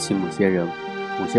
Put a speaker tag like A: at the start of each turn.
A: 请某些人某些网